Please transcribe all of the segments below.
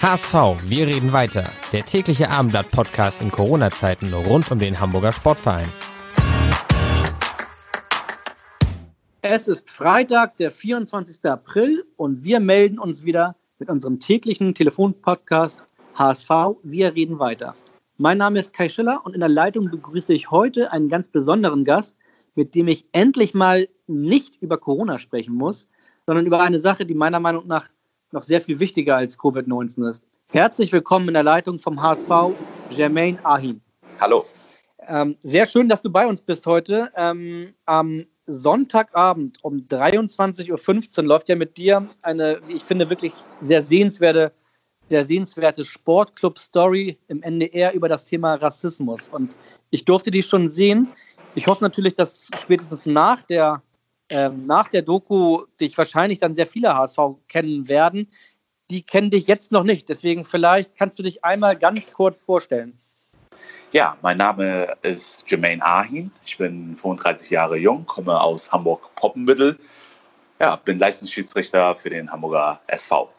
HSV, wir reden weiter. Der tägliche Abendblatt-Podcast in Corona-Zeiten rund um den Hamburger Sportverein. Es ist Freitag, der 24. April und wir melden uns wieder mit unserem täglichen Telefonpodcast HSV, wir reden weiter. Mein Name ist Kai Schiller und in der Leitung begrüße ich heute einen ganz besonderen Gast, mit dem ich endlich mal nicht über Corona sprechen muss, sondern über eine Sache, die meiner Meinung nach noch sehr viel wichtiger als Covid-19 ist. Herzlich willkommen in der Leitung vom HSV, Jermaine Ahin. Hallo. Ähm, sehr schön, dass du bei uns bist heute. Ähm, am Sonntagabend um 23.15 Uhr läuft ja mit dir eine, ich finde, wirklich sehr sehenswerte, sehr sehenswerte Sportclub-Story im NDR über das Thema Rassismus. Und ich durfte die schon sehen. Ich hoffe natürlich, dass spätestens nach der ähm, nach der Doku dich wahrscheinlich dann sehr viele HSV kennen werden. Die kennen dich jetzt noch nicht. Deswegen vielleicht kannst du dich einmal ganz kurz vorstellen. Ja, mein Name ist Jermaine Ahin. Ich bin 35 Jahre jung, komme aus Hamburg-Poppenbüttel. Ja, bin Leistungsschiedsrichter für den Hamburger SV.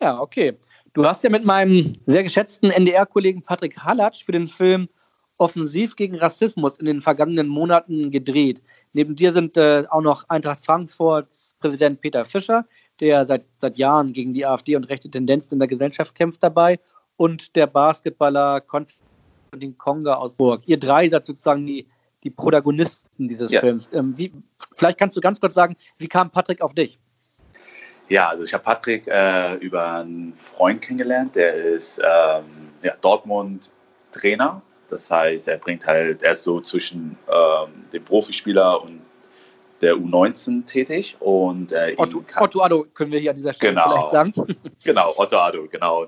Ja, okay. Du hast ja mit meinem sehr geschätzten NDR-Kollegen Patrick Hallatsch für den Film Offensiv gegen Rassismus in den vergangenen Monaten gedreht. Neben dir sind äh, auch noch Eintracht Frankfurts Präsident Peter Fischer, der seit, seit Jahren gegen die AfD und rechte Tendenzen in der Gesellschaft kämpft dabei, und der Basketballer Konstantin Konga aus Burg. Ihr drei seid sozusagen die, die Protagonisten dieses ja. Films. Ähm, wie, vielleicht kannst du ganz kurz sagen, wie kam Patrick auf dich? Ja, also ich habe Patrick äh, über einen Freund kennengelernt, der ist ähm, ja, Dortmund-Trainer das heißt, er bringt halt erst so zwischen ähm, dem Profispieler und der U19 tätig. Und, äh, Otto, Otto Addo können wir hier an dieser Stelle genau, vielleicht sagen. Genau, Otto Addo, genau.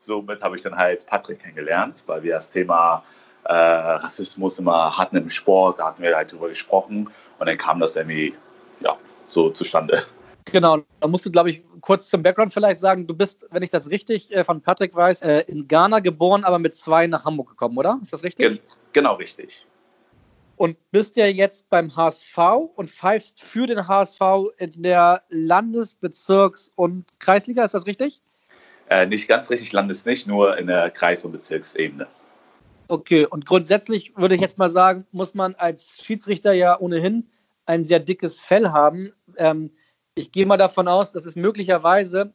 Somit habe ich dann halt Patrick kennengelernt, weil wir das Thema äh, Rassismus immer hatten im Sport, da hatten wir halt drüber gesprochen und dann kam das irgendwie ja, so zustande. Genau, da musst du, glaube ich, kurz zum Background vielleicht sagen, du bist, wenn ich das richtig äh, von Patrick weiß, äh, in Ghana geboren, aber mit zwei nach Hamburg gekommen, oder? Ist das richtig? Gen genau richtig. Und bist ja jetzt beim HSV und pfeifst für den HSV in der Landes-, Bezirks- und Kreisliga, ist das richtig? Äh, nicht ganz richtig, Landes nicht, nur in der Kreis- und Bezirksebene. Okay, und grundsätzlich würde ich jetzt mal sagen, muss man als Schiedsrichter ja ohnehin ein sehr dickes Fell haben. Ähm, ich gehe mal davon aus, dass es möglicherweise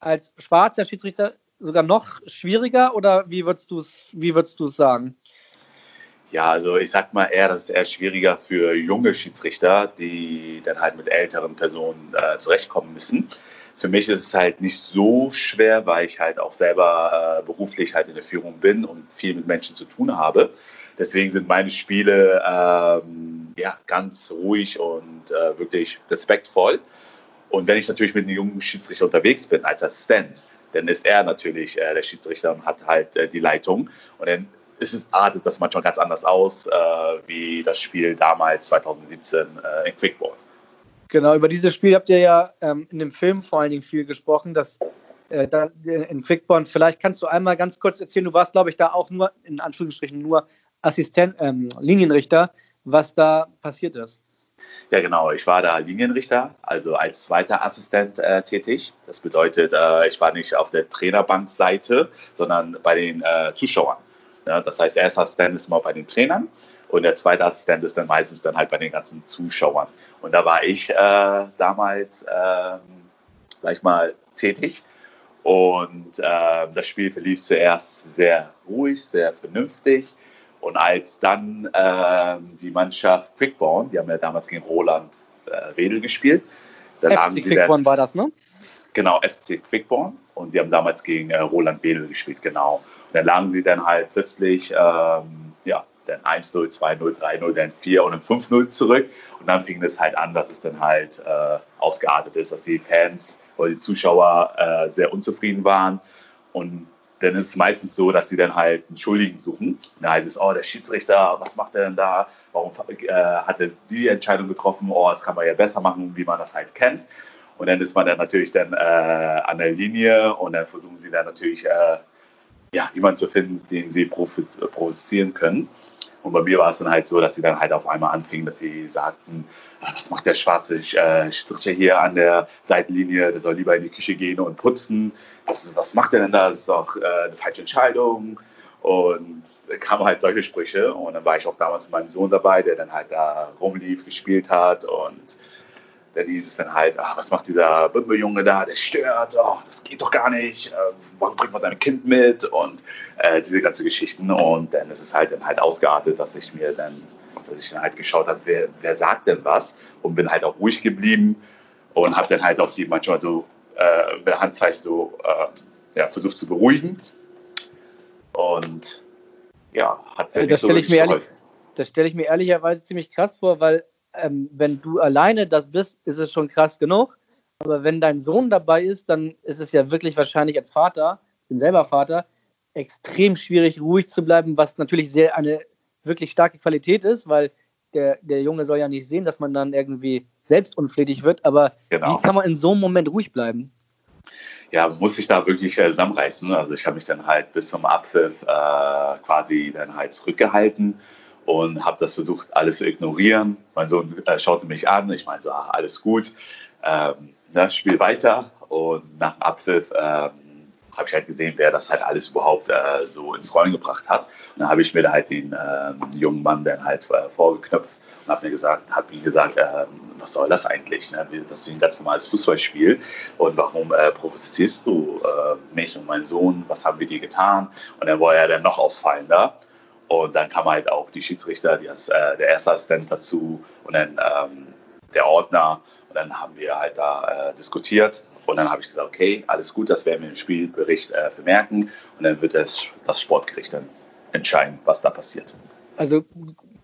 als schwarzer Schiedsrichter sogar noch schwieriger oder wie würdest du es wie würdest du es sagen? Ja, also ich sag mal eher, das ist eher schwieriger für junge Schiedsrichter, die dann halt mit älteren Personen äh, zurechtkommen müssen. Für mich ist es halt nicht so schwer, weil ich halt auch selber äh, beruflich halt in der Führung bin und viel mit Menschen zu tun habe. Deswegen sind meine Spiele ähm, ja, ganz ruhig und äh, wirklich respektvoll. Und wenn ich natürlich mit einem jungen Schiedsrichter unterwegs bin als Assistent, dann ist er natürlich äh, der Schiedsrichter und hat halt äh, die Leitung. Und dann ist es, artet das manchmal ganz anders aus, äh, wie das Spiel damals 2017 äh, in Quickball. Genau, über dieses Spiel habt ihr ja ähm, in dem Film vor allen Dingen viel gesprochen, dass äh, da, in Quickborn. Vielleicht kannst du einmal ganz kurz erzählen, du warst, glaube ich, da auch nur, in Anführungsstrichen, nur Assistent, ähm, Linienrichter, was da passiert ist. Ja, genau. Ich war da Linienrichter, also als zweiter Assistent äh, tätig. Das bedeutet, äh, ich war nicht auf der Trainerbankseite, sondern bei den äh, Zuschauern. Ja, das heißt, der erste Assistent ist mal bei den Trainern und der zweite Assistent ist dann meistens dann halt bei den ganzen Zuschauern. Und da war ich äh, damals, ähm, sag ich mal, tätig. Und äh, das Spiel verlief zuerst sehr ruhig, sehr vernünftig. Und als dann äh, die Mannschaft Quickborn, die haben ja damals gegen Roland äh, Wedel gespielt. Dann FC Quickborn war das, ne? Genau, FC Quickborn. Und die haben damals gegen äh, Roland Wedel gespielt, genau. Und dann lagen sie dann halt plötzlich, ähm, ja, dann 1-0, 2-0, 3-0, dann 4 und dann 5-0 zurück. Und dann fing es halt an, dass es dann halt äh, ausgeartet ist, dass die Fans oder die Zuschauer äh, sehr unzufrieden waren. Und dann ist es meistens so, dass sie dann halt einen Schuldigen suchen. Da heißt es, oh, der Schiedsrichter, was macht er denn da? Warum äh, hat er die Entscheidung getroffen? Oh, das kann man ja besser machen, wie man das halt kennt. Und dann ist man dann natürlich dann äh, an der Linie und dann versuchen sie dann natürlich äh, ja, jemanden zu finden, den sie provozieren können. Und bei mir war es dann halt so, dass sie dann halt auf einmal anfingen, dass sie sagten, was macht der schwarze äh, Schiedsrichter hier an der Seitenlinie, der soll lieber in die Küche gehen und putzen. Was, was macht der denn da? Das ist doch äh, eine falsche Entscheidung. Und dann kamen halt solche Sprüche. Und dann war ich auch damals mit meinem Sohn dabei, der dann halt da rumlief, gespielt hat und dann hieß es dann halt, ach, was macht dieser Bimbeljunge da, der stört, oh, das geht doch gar nicht, äh, warum bringt man sein Kind mit und äh, diese ganzen Geschichten und dann ist es halt dann halt ausgeartet, dass ich mir dann, dass ich dann halt geschaut habe, wer, wer sagt denn was und bin halt auch ruhig geblieben und habe dann halt auch die manchmal so äh, mit der Handzeichen so äh, ja, versucht zu beruhigen und ja, hat also das so stelle ich mir ehrlich, Das stelle ich mir ehrlicherweise ziemlich krass vor, weil ähm, wenn du alleine das bist, ist es schon krass genug. Aber wenn dein Sohn dabei ist, dann ist es ja wirklich wahrscheinlich als Vater, ich bin selber Vater, extrem schwierig, ruhig zu bleiben, was natürlich sehr eine wirklich starke Qualität ist, weil der, der Junge soll ja nicht sehen, dass man dann irgendwie selbst unflätig wird. Aber genau. wie kann man in so einem Moment ruhig bleiben? Ja, muss ich da wirklich äh, zusammenreißen. Also ich habe mich dann halt bis zum Abpfiff äh, quasi dann halt zurückgehalten und habe das versucht, alles zu ignorieren. Mein Sohn äh, schaute mich an, ich meinte so, ach, alles gut, ähm, ne, spiel weiter. Und nach dem Abpfiff ähm, habe ich halt gesehen, wer das halt alles überhaupt äh, so ins Rollen gebracht hat. Und dann habe ich mir da halt den äh, jungen Mann dann halt äh, vorgeknöpft und habe mir gesagt, habe ihm gesagt, ähm, was soll das eigentlich? Ne? Das ist ein ganz normales Fußballspiel und warum äh, provozierst du äh, mich und meinen Sohn? Was haben wir dir getan? Und dann war er dann noch ausfallender. Und dann kam halt auch die Schiedsrichter, die, äh, der erste Assistent dazu und dann ähm, der Ordner. Und dann haben wir halt da diskutiert. Und dann habe ich gesagt, okay, alles gut, das werden wir im Spielbericht äh, vermerken. Und dann wird das, das Sportgericht dann entscheiden, was da passiert. Also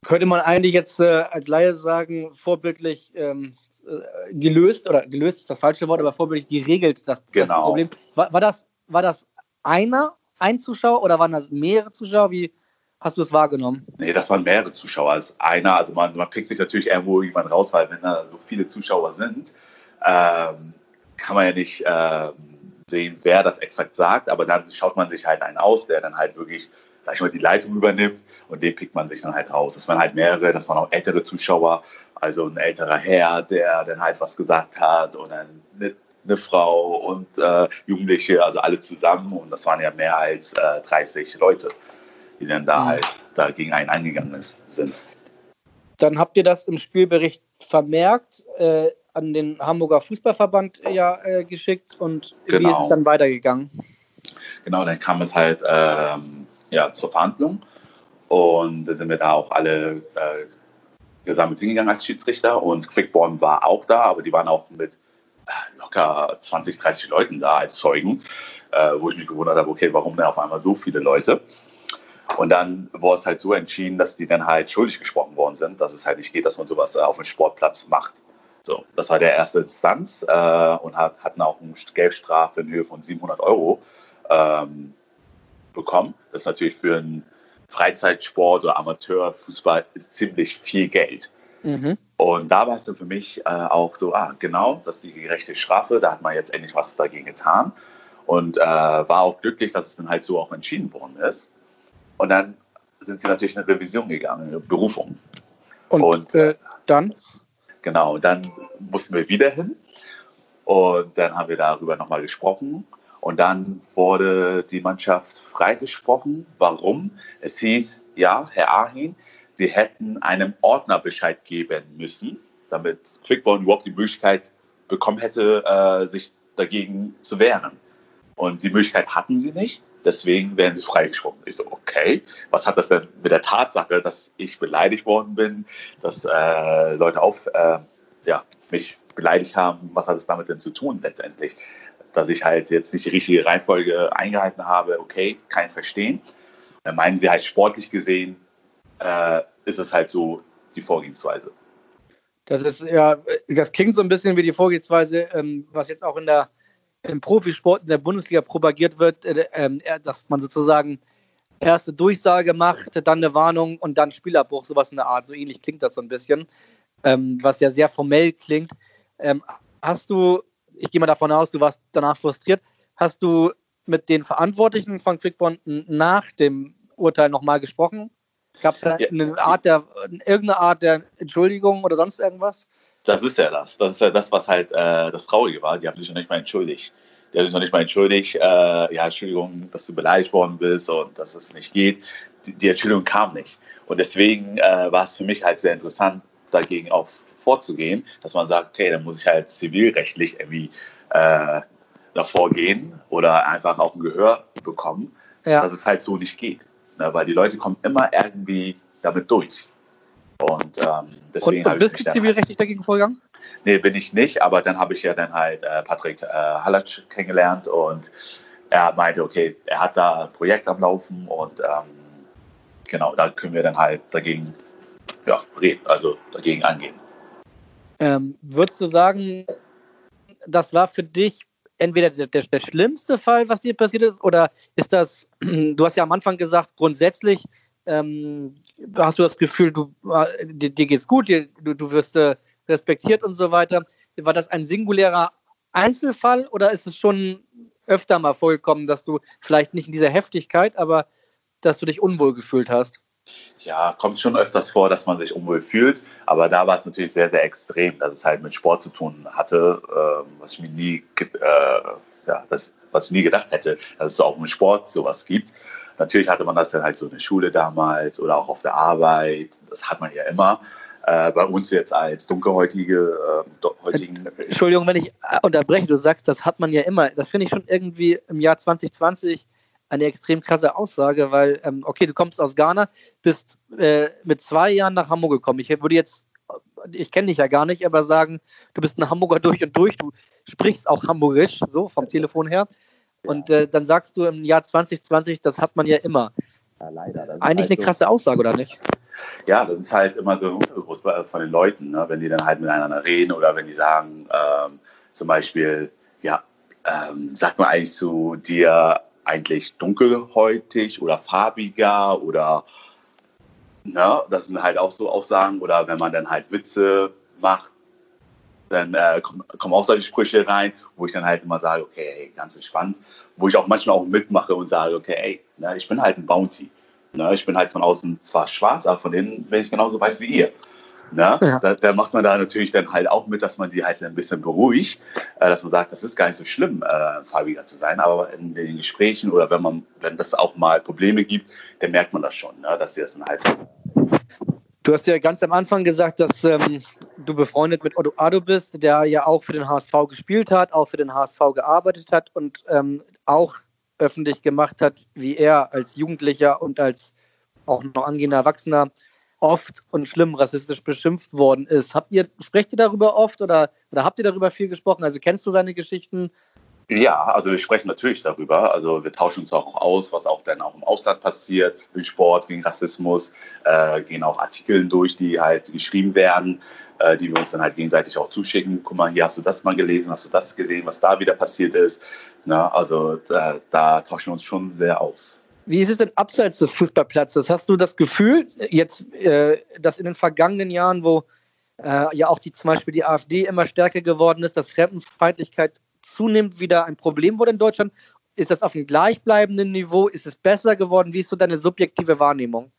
könnte man eigentlich jetzt äh, als Laie sagen, vorbildlich ähm, äh, gelöst, oder gelöst ist das falsche Wort, aber vorbildlich geregelt, das, genau. das Problem. War, war, das, war das einer, ein Zuschauer oder waren das mehrere Zuschauer? Wie, Hast du es wahrgenommen? Nee, das waren mehrere Zuschauer als einer. Also man, man kriegt sich natürlich irgendwo jemand raus, weil wenn da so viele Zuschauer sind, ähm, kann man ja nicht ähm, sehen, wer das exakt sagt, aber dann schaut man sich halt einen aus, der dann halt wirklich, sag ich mal, die Leitung übernimmt und den pickt man sich dann halt raus. Das waren halt mehrere, das waren auch ältere Zuschauer, also ein älterer Herr, der dann halt was gesagt hat und dann eine, eine Frau und äh, Jugendliche, also alle zusammen und das waren ja mehr als äh, 30 Leute die dann da mhm. halt dagegen einen eingegangen ist, sind. Dann habt ihr das im Spielbericht vermerkt, äh, an den Hamburger Fußballverband ja äh, geschickt und genau. wie ist es genau. dann weitergegangen? Genau, dann kam es halt ähm, ja, zur Verhandlung und da sind wir da auch alle äh, gesammelt hingegangen als Schiedsrichter und Quickborn war auch da, aber die waren auch mit äh, locker 20, 30 Leuten da als Zeugen, äh, wo ich mich gewundert habe, okay, warum denn auf einmal so viele Leute? Und dann wurde es halt so entschieden, dass die dann halt schuldig gesprochen worden sind, dass es halt nicht geht, dass man sowas äh, auf dem Sportplatz macht. So, das war der erste Instanz äh, und hat, hatten auch eine Geldstrafe in Höhe von 700 Euro ähm, bekommen. Das ist natürlich für einen Freizeitsport oder Amateurfußball ziemlich viel Geld. Mhm. Und da war es dann für mich äh, auch so, ah, genau, das ist die gerechte Strafe, da hat man jetzt endlich was dagegen getan. Und äh, war auch glücklich, dass es dann halt so auch entschieden worden ist. Und dann sind sie natürlich in eine Revision gegangen, eine Berufung. Und, und äh, dann? Genau, dann mussten wir wieder hin. Und dann haben wir darüber nochmal gesprochen. Und dann wurde die Mannschaft freigesprochen. Warum? Es hieß, ja, Herr Ahin, Sie hätten einem Ordner Bescheid geben müssen, damit Quickball überhaupt die Möglichkeit bekommen hätte, äh, sich dagegen zu wehren. Und die Möglichkeit hatten sie nicht. Deswegen werden sie freigesprochen. Ich so, okay, was hat das denn mit der Tatsache, dass ich beleidigt worden bin, dass äh, Leute auf, äh, ja, mich beleidigt haben, was hat es damit denn zu tun letztendlich? Dass ich halt jetzt nicht die richtige Reihenfolge eingehalten habe, okay, kein Verstehen. Dann meinen sie halt sportlich gesehen, äh, ist es halt so die Vorgehensweise. Das ist ja, das klingt so ein bisschen wie die Vorgehensweise, ähm, was jetzt auch in der im Profisport in der Bundesliga propagiert wird, äh, äh, dass man sozusagen erste Durchsage macht, dann eine Warnung und dann Spielabbruch, sowas in der Art. So ähnlich klingt das so ein bisschen, ähm, was ja sehr formell klingt. Ähm, hast du, ich gehe mal davon aus, du warst danach frustriert, hast du mit den Verantwortlichen von Quickbond nach dem Urteil nochmal gesprochen? Gab es da eine Art der, irgendeine Art der Entschuldigung oder sonst irgendwas? Das ist ja das. Das ist ja das, was halt äh, das Traurige war. Die haben sich noch nicht mal entschuldigt. Die haben sich noch nicht mal entschuldigt. Äh, ja, Entschuldigung, dass du beleidigt worden bist und dass es nicht geht. Die, die Entschuldigung kam nicht. Und deswegen äh, war es für mich halt sehr interessant, dagegen auch vorzugehen, dass man sagt, okay, dann muss ich halt zivilrechtlich irgendwie äh, davor gehen oder einfach auch ein Gehör bekommen, ja. dass es halt so nicht geht. Ne? Weil die Leute kommen immer irgendwie damit durch. Und ähm, deswegen und, und bist du zivilrechtlich dagegen vorgegangen? Nee, bin ich nicht, aber dann habe ich ja dann halt äh, Patrick äh, Hallatsch kennengelernt und er meinte, okay, er hat da ein Projekt am Laufen und ähm, genau, da können wir dann halt dagegen ja, reden, also dagegen angehen. Ähm, würdest du sagen, das war für dich entweder der, der, der, schlimmste Fall, was dir passiert ist, oder ist das, du hast ja am Anfang gesagt, grundsätzlich ähm, hast du das Gefühl, du, äh, dir, dir geht's gut, dir, du, du wirst äh, respektiert und so weiter. War das ein singulärer Einzelfall oder ist es schon öfter mal vorgekommen, dass du vielleicht nicht in dieser Heftigkeit, aber dass du dich unwohl gefühlt hast? Ja, kommt schon öfters vor, dass man sich unwohl fühlt, aber da war es natürlich sehr, sehr extrem, dass es halt mit Sport zu tun hatte, äh, was ich mir nie, äh, ja, das, was ich nie gedacht hätte, dass es auch im Sport sowas gibt. Natürlich hatte man das dann halt so in der Schule damals oder auch auf der Arbeit, das hat man ja immer. Äh, bei uns jetzt als dunkelhäutige äh, heutigen. Entschuldigung, wenn ich unterbreche, du sagst, das hat man ja immer. Das finde ich schon irgendwie im Jahr 2020 eine extrem krasse Aussage, weil, ähm, okay, du kommst aus Ghana, bist äh, mit zwei Jahren nach Hamburg gekommen. Ich würde jetzt, ich kenne dich ja gar nicht, aber sagen, du bist ein Hamburger durch und durch, du sprichst auch Hamburgisch, so vom Telefon her. Und äh, dann sagst du im Jahr 2020, das hat man ja immer. Ja, leider. Eigentlich halt eine so. krasse Aussage, oder nicht? Ja, das ist halt immer so unbewusst von den Leuten, ne? wenn die dann halt miteinander reden oder wenn die sagen, ähm, zum Beispiel, ja, ähm, sagt man eigentlich zu dir, eigentlich dunkelhäutig oder farbiger oder ne, das sind halt auch so Aussagen oder wenn man dann halt Witze macht, dann äh, kommen, kommen auch solche Sprüche rein, wo ich dann halt immer sage, okay, ey, ganz entspannt, wo ich auch manchmal auch mitmache und sage, okay, ey, ne, ich bin halt ein Bounty. Ne, ich bin halt von außen zwar schwarz, aber von innen bin ich genauso weiß wie ihr. Ne? Ja. Da, da, macht man da natürlich dann halt auch mit, dass man die halt ein bisschen beruhigt, äh, dass man sagt, das ist gar nicht so schlimm, äh, farbiger zu sein, aber in den Gesprächen oder wenn man, wenn das auch mal Probleme gibt, dann merkt man das schon, ne? dass die das dann halt. Du hast ja ganz am Anfang gesagt, dass ähm, du befreundet mit Otto Ado bist, der ja auch für den HSV gespielt hat, auch für den HSV gearbeitet hat und ähm, auch öffentlich gemacht hat, wie er als Jugendlicher und als auch noch angehender Erwachsener oft und schlimm rassistisch beschimpft worden ist. Habt ihr, sprecht ihr darüber oft oder, oder habt ihr darüber viel gesprochen? Also kennst du seine Geschichten? Ja, also wir sprechen natürlich darüber. Also wir tauschen uns auch aus, was auch dann auch im Ausland passiert, im Sport, wegen Rassismus, äh, gehen auch Artikel durch, die halt geschrieben werden, äh, die wir uns dann halt gegenseitig auch zuschicken. Guck mal, hier hast du das mal gelesen, hast du das gesehen, was da wieder passiert ist. Na, also äh, da tauschen wir uns schon sehr aus. Wie ist es denn abseits des Fußballplatzes? Hast du das Gefühl, jetzt, äh, dass in den vergangenen Jahren, wo äh, ja auch die, zum Beispiel die AfD immer stärker geworden ist, dass Fremdenfeindlichkeit zunehmend wieder ein Problem wurde in Deutschland? Ist das auf einem gleichbleibenden Niveau? Ist es besser geworden? Wie ist so deine subjektive Wahrnehmung?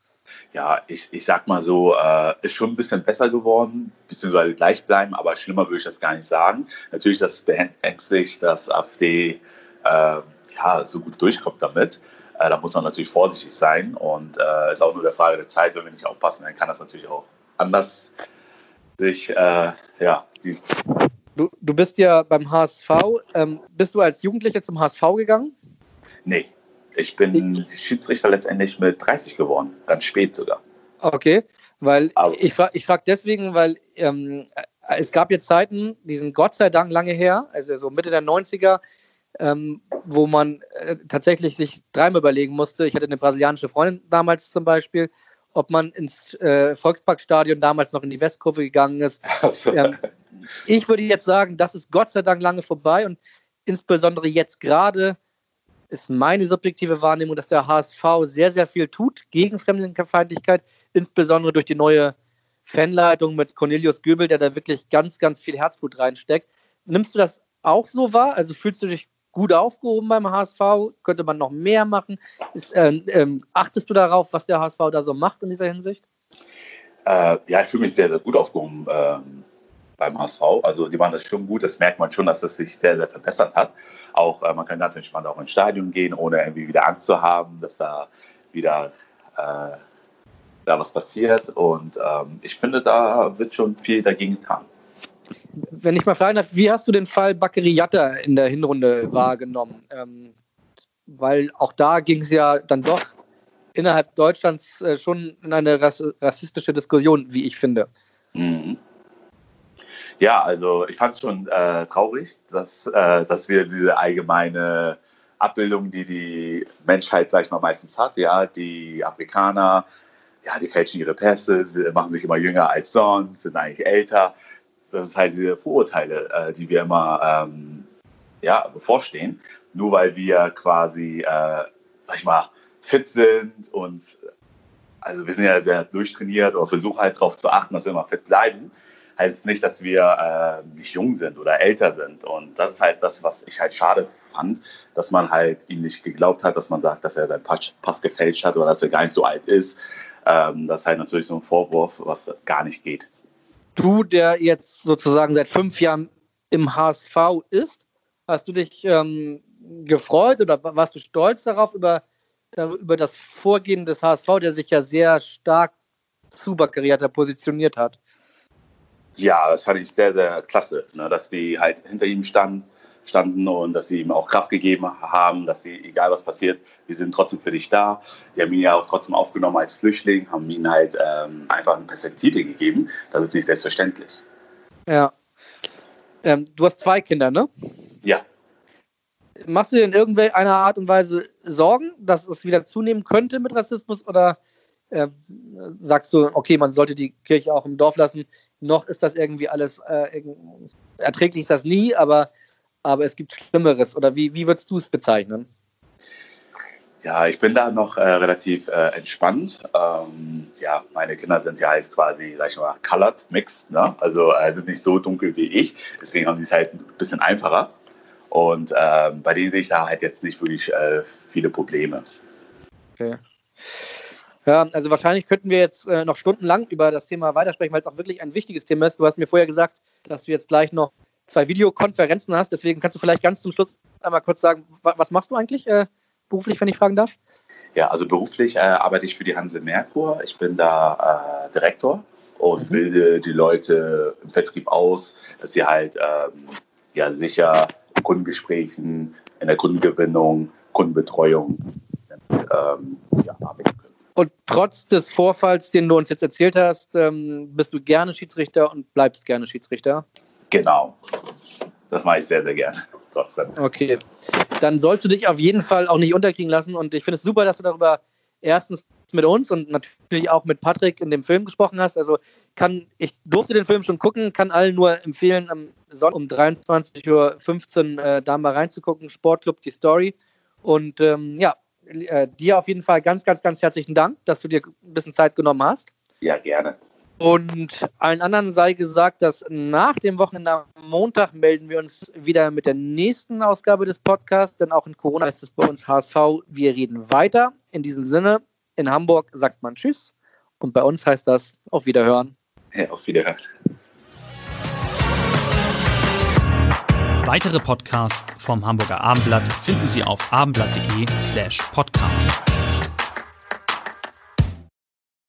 Ja, ich, ich sag mal so, äh, ist schon ein bisschen besser geworden, beziehungsweise gleich bleiben, aber schlimmer würde ich das gar nicht sagen. Natürlich, das beängstigt, dass AfD äh, ja, so gut durchkommt damit. Äh, da muss man natürlich vorsichtig sein und äh, ist auch nur der Frage der Zeit, wenn wir nicht aufpassen, dann kann das natürlich auch anders sich, äh, ja. Du, du bist ja beim HSV. Ähm, bist du als Jugendlicher zum HSV gegangen? Nee, ich bin Schiedsrichter letztendlich mit 30 geworden, ganz spät sogar. Okay, weil Aber. ich frage ich frag deswegen, weil ähm, es gab jetzt Zeiten, die sind Gott sei Dank lange her, also so Mitte der 90er, ähm, wo man äh, tatsächlich sich dreimal überlegen musste. Ich hatte eine brasilianische Freundin damals zum Beispiel, ob man ins äh, Volksparkstadion damals noch in die Westkurve gegangen ist. Also. Ähm, ich würde jetzt sagen, das ist Gott sei Dank lange vorbei und insbesondere jetzt gerade ist meine subjektive Wahrnehmung, dass der HSV sehr, sehr viel tut gegen Fremdenfeindlichkeit, insbesondere durch die neue Fanleitung mit Cornelius Göbel, der da wirklich ganz, ganz viel Herzblut reinsteckt. Nimmst du das auch so wahr? Also fühlst du dich gut aufgehoben beim HSV? Könnte man noch mehr machen? Ist, äh, äh, achtest du darauf, was der HSV da so macht in dieser Hinsicht? Äh, ja, ich fühle mich sehr, sehr gut aufgehoben ähm, beim HSV. Also die machen das schon gut. Das merkt man schon, dass das sich sehr, sehr verbessert hat. Auch äh, man kann ganz entspannt auch ins Stadion gehen, ohne irgendwie wieder Angst zu haben, dass da wieder äh, da was passiert. Und ähm, ich finde, da wird schon viel dagegen getan. Wenn ich mal fragen darf, wie hast du den Fall Bakary Yatta in der Hinrunde wahrgenommen? Ähm, weil auch da ging es ja dann doch innerhalb Deutschlands äh, schon in eine rassistische Diskussion, wie ich finde. Mhm. Ja, also ich fand es schon äh, traurig, dass, äh, dass wir diese allgemeine Abbildung, die die Menschheit, sag ich mal, meistens hat, ja, die Afrikaner, ja, die fälschen ihre Pässe, sie machen sich immer jünger als sonst, sind eigentlich älter. Das ist halt diese Vorurteile, äh, die wir immer ähm, ja, bevorstehen. Nur weil wir quasi, äh, sag ich mal, fit sind und also wir sind ja sehr durchtrainiert oder versuchen halt darauf zu achten, dass wir immer fit bleiben, heißt es nicht, dass wir äh, nicht jung sind oder älter sind. Und das ist halt das, was ich halt schade fand, dass man halt ihm nicht geglaubt hat, dass man sagt, dass er seinen Pass, gefälscht hat oder dass er gar nicht so alt ist. Ähm, das ist halt natürlich so ein Vorwurf, was gar nicht geht. Du, der jetzt sozusagen seit fünf Jahren im HSV ist, hast du dich ähm, gefreut oder warst du stolz darauf über, über das Vorgehen des HSV, der sich ja sehr stark zu Baccariata positioniert hat? Ja, das fand ich sehr, sehr klasse, ne, dass die halt hinter ihm standen standen und dass sie ihm auch Kraft gegeben haben, dass sie, egal was passiert, wir sind trotzdem für dich da. Die haben ihn ja auch trotzdem aufgenommen als Flüchtling, haben ihm halt ähm, einfach eine Perspektive gegeben. Das ist nicht selbstverständlich. Ja. Ähm, du hast zwei Kinder, ne? Ja. Machst du dir in irgendeiner Art und Weise Sorgen, dass es wieder zunehmen könnte mit Rassismus oder äh, sagst du, okay, man sollte die Kirche auch im Dorf lassen? Noch ist das irgendwie alles, äh, erträglich ist das nie, aber aber es gibt Schlimmeres. Oder wie, wie würdest du es bezeichnen? Ja, ich bin da noch äh, relativ äh, entspannt. Ähm, ja, meine Kinder sind ja halt quasi, sag ich mal, colored, mixed, ne? also äh, sind nicht so dunkel wie ich. Deswegen haben sie es halt ein bisschen einfacher. Und ähm, bei denen sehe ich da halt jetzt nicht wirklich äh, viele Probleme. Okay. Ja, also wahrscheinlich könnten wir jetzt äh, noch stundenlang über das Thema weitersprechen, weil es auch wirklich ein wichtiges Thema ist. Du hast mir vorher gesagt, dass du jetzt gleich noch zwei Videokonferenzen hast. Deswegen kannst du vielleicht ganz zum Schluss einmal kurz sagen, was machst du eigentlich äh, beruflich, wenn ich fragen darf? Ja, also beruflich äh, arbeite ich für die Hanse Merkur. Ich bin da äh, Direktor und mhm. bilde die Leute im Vertrieb aus, dass sie halt ähm, ja, sicher in Kundengesprächen, in der Kundengewinnung, Kundenbetreuung ähm, ja, arbeiten können. Und trotz des Vorfalls, den du uns jetzt erzählt hast, ähm, bist du gerne Schiedsrichter und bleibst gerne Schiedsrichter? Genau. Das mache ich sehr, sehr gerne. Trotzdem. Okay. Dann sollst du dich auf jeden Fall auch nicht unterkriegen lassen. Und ich finde es super, dass du darüber erstens mit uns und natürlich auch mit Patrick in dem Film gesprochen hast. Also kann, ich durfte den Film schon gucken, kann allen nur empfehlen, am Sonntag um 23.15 Uhr äh, da mal reinzugucken. Sportclub, die Story. Und ähm, ja, äh, dir auf jeden Fall ganz, ganz, ganz herzlichen Dank, dass du dir ein bisschen Zeit genommen hast. Ja, gerne. Und allen anderen sei gesagt, dass nach dem Wochenende am Montag melden wir uns wieder mit der nächsten Ausgabe des Podcasts, denn auch in Corona ist es bei uns HSV. Wir reden weiter. In diesem Sinne, in Hamburg sagt man Tschüss und bei uns heißt das auf Wiederhören. Ja, auf Wiederhören. Weitere Podcasts vom Hamburger Abendblatt finden Sie auf abendblatt.de slash podcast.